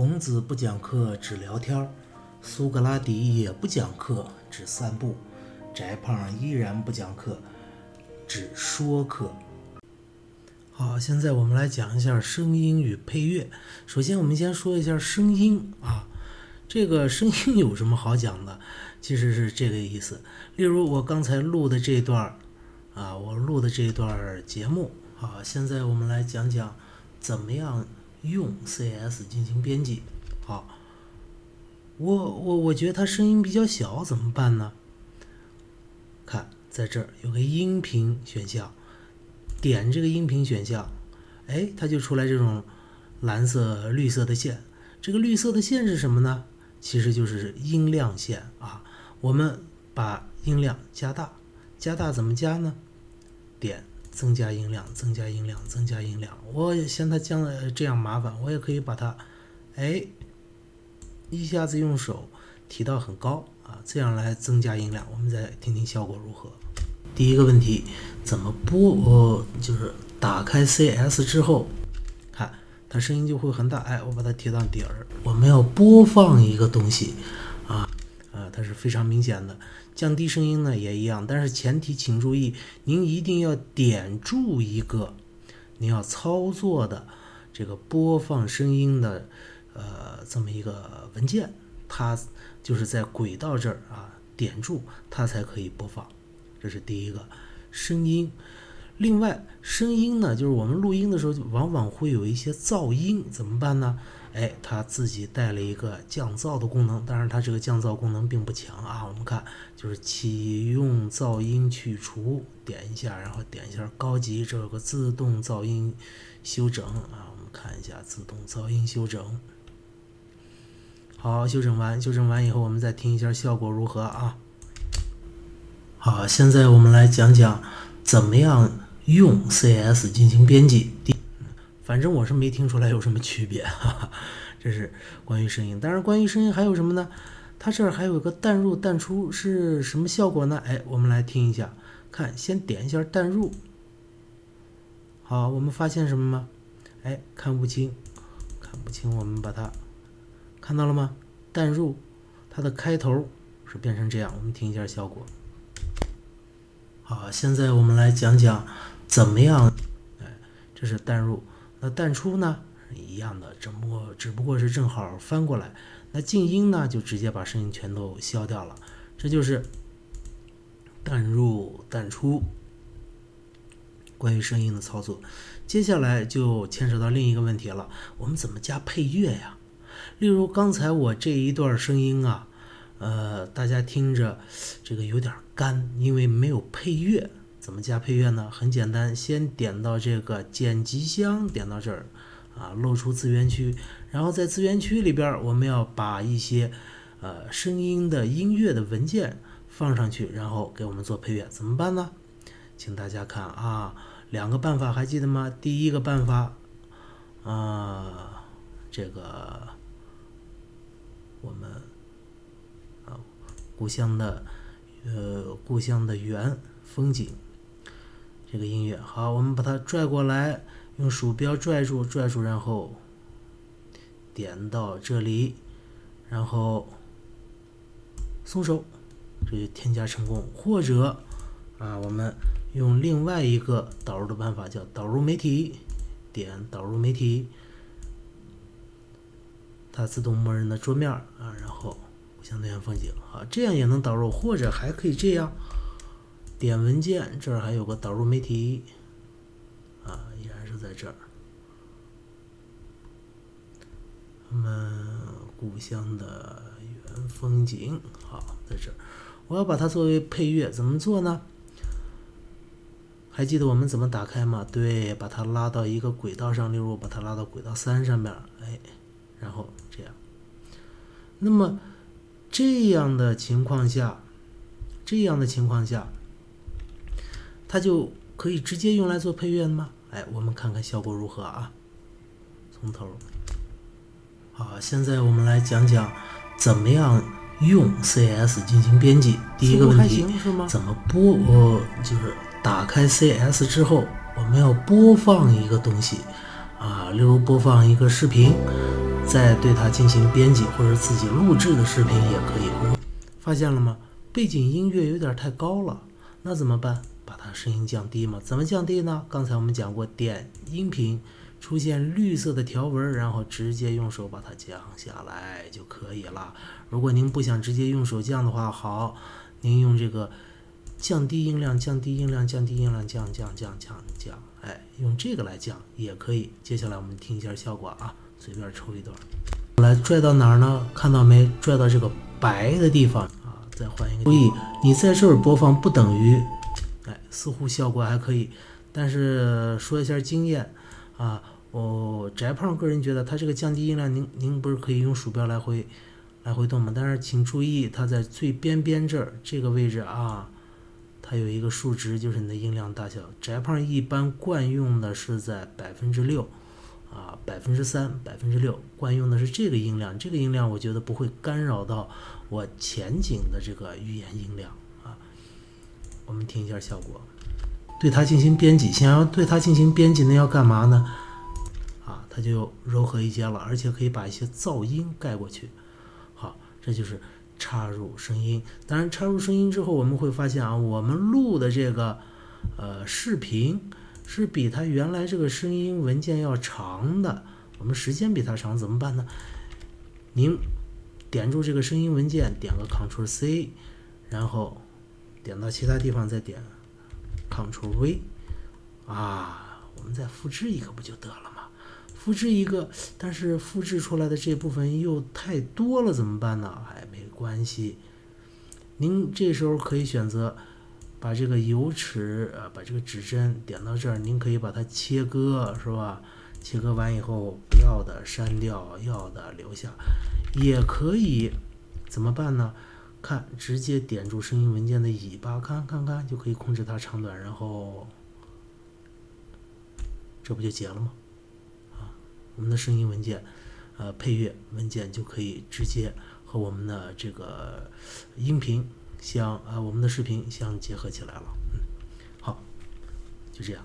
孔子不讲课，只聊天儿；苏格拉底也不讲课，只散步；翟胖依然不讲课，只说课。好，现在我们来讲一下声音与配乐。首先，我们先说一下声音啊，这个声音有什么好讲的？其实是这个意思。例如我刚才录的这段儿啊，我录的这段节目。好，现在我们来讲讲怎么样用 CS 进行编辑。好，我我我觉得它声音比较小，怎么办呢？看，在这儿有个音频选项。点这个音频选项，哎，它就出来这种蓝色、绿色的线。这个绿色的线是什么呢？其实就是音量线啊。我们把音量加大，加大怎么加呢？点增加音量，增加音量，增加音量。我嫌它将这样麻烦，我也可以把它，哎，一下子用手提到很高啊，这样来增加音量。我们再听听效果如何。第一个问题，怎么播？呃，就是打开 CS 之后，看它声音就会很大。哎，我把它提到底儿。我们要播放一个东西，它是非常明显的。降低声音呢也一样，但是前提请注意，您一定要点住一个您要操作的这个播放声音的呃这么一个文件，它就是在轨道这儿啊，点住它才可以播放。这是第一个声音，另外声音呢，就是我们录音的时候，往往会有一些噪音，怎么办呢？哎，它自己带了一个降噪的功能，当然它这个降噪功能并不强啊。我们看，就是启用噪音去除，点一下，然后点一下高级，这有个自动噪音修整啊。我们看一下自动噪音修整，好，修整完，修整完以后，我们再听一下效果如何啊？好，现在我们来讲讲怎么样用 CS 进行编辑。第，反正我是没听出来有什么区别，哈哈。这是关于声音。当然，关于声音还有什么呢？它这儿还有个淡入淡出是什么效果呢？哎，我们来听一下。看，先点一下淡入。好，我们发现什么吗？哎，看不清，看不清。我们把它看到了吗？淡入，它的开头是变成这样。我们听一下效果。好，现在我们来讲讲怎么样，哎，这是淡入，那淡出呢一样的，只不过只不过是正好翻过来。那静音呢，就直接把声音全都消掉了。这就是淡入淡出关于声音的操作。接下来就牵扯到另一个问题了，我们怎么加配乐呀？例如刚才我这一段声音啊。呃，大家听着，这个有点干，因为没有配乐。怎么加配乐呢？很简单，先点到这个剪辑箱，点到这儿，啊，露出资源区，然后在资源区里边，我们要把一些呃声音的音乐的文件放上去，然后给我们做配乐。怎么办呢？请大家看啊，两个办法还记得吗？第一个办法，啊，这个我们。故乡的，呃，故乡的原风景，这个音乐好，我们把它拽过来，用鼠标拽住，拽住，然后点到这里，然后松手，这就添加成功。或者啊，我们用另外一个导入的办法，叫导入媒体，点导入媒体，它自动默认的桌面啊，然后。相对风景啊，这样也能导入，或者还可以这样点文件，这儿还有个导入媒体啊，依然是在这儿。我们故乡的原风景，好，在这儿。我要把它作为配乐，怎么做呢？还记得我们怎么打开吗？对，把它拉到一个轨道上，例如把它拉到轨道三上面，哎，然后这样。那么。这样的情况下，这样的情况下，它就可以直接用来做配乐了吗？哎，我们看看效果如何啊？从头。好，现在我们来讲讲怎么样用 CS 进行编辑。第一个问题，怎么播？呃，就是打开 CS 之后，我们要播放一个东西啊，例如播放一个视频。再对它进行编辑，或者自己录制的视频也可以。发现了吗？背景音乐有点太高了，那怎么办？把它声音降低嘛？怎么降低呢？刚才我们讲过，点音频出现绿色的条纹，然后直接用手把它降下来就可以了。如果您不想直接用手降的话，好，您用这个降低音量、降低音量、降低音量、降降降降降，哎，用这个来降也可以。接下来我们听一下效果啊，随便抽一段，来拽到哪儿呢？看到没？拽到这个白的地方啊，再换一个。注意，你在这儿播放不等于。哎，似乎效果还可以，但是说一下经验啊，我翟胖个人觉得，它这个降低音量，您您不是可以用鼠标来回来回动吗？但是请注意，它在最边边这儿这个位置啊，它有一个数值，就是你的音量大小。翟胖一般惯用的是在百分之六啊，百分之三，百分之六，惯用的是这个音量，这个音量我觉得不会干扰到我前景的这个语言音量啊。我们听一下效果，对它进行编辑。想要对它进行编辑，那要干嘛呢？啊，它就柔和一些了，而且可以把一些噪音盖过去。好，这就是插入声音。当然，插入声音之后，我们会发现啊，我们录的这个呃视频是比它原来这个声音文件要长的。我们时间比它长，怎么办呢？您点住这个声音文件，点个 Ctrl C，然后。点到其他地方再点，Ctrl V，啊，我们再复制一个不就得了吗？复制一个，但是复制出来的这部分又太多了，怎么办呢？哎，没关系，您这时候可以选择把这个油尺，呃，把这个指针点到这儿，您可以把它切割，是吧？切割完以后，不要的删掉，要的留下，也可以，怎么办呢？看，直接点住声音文件的尾巴，看看看，就可以控制它长短，然后这不就结了吗？啊，我们的声音文件，呃，配乐文件就可以直接和我们的这个音频相，啊，我们的视频相结合起来了。嗯，好，就这样。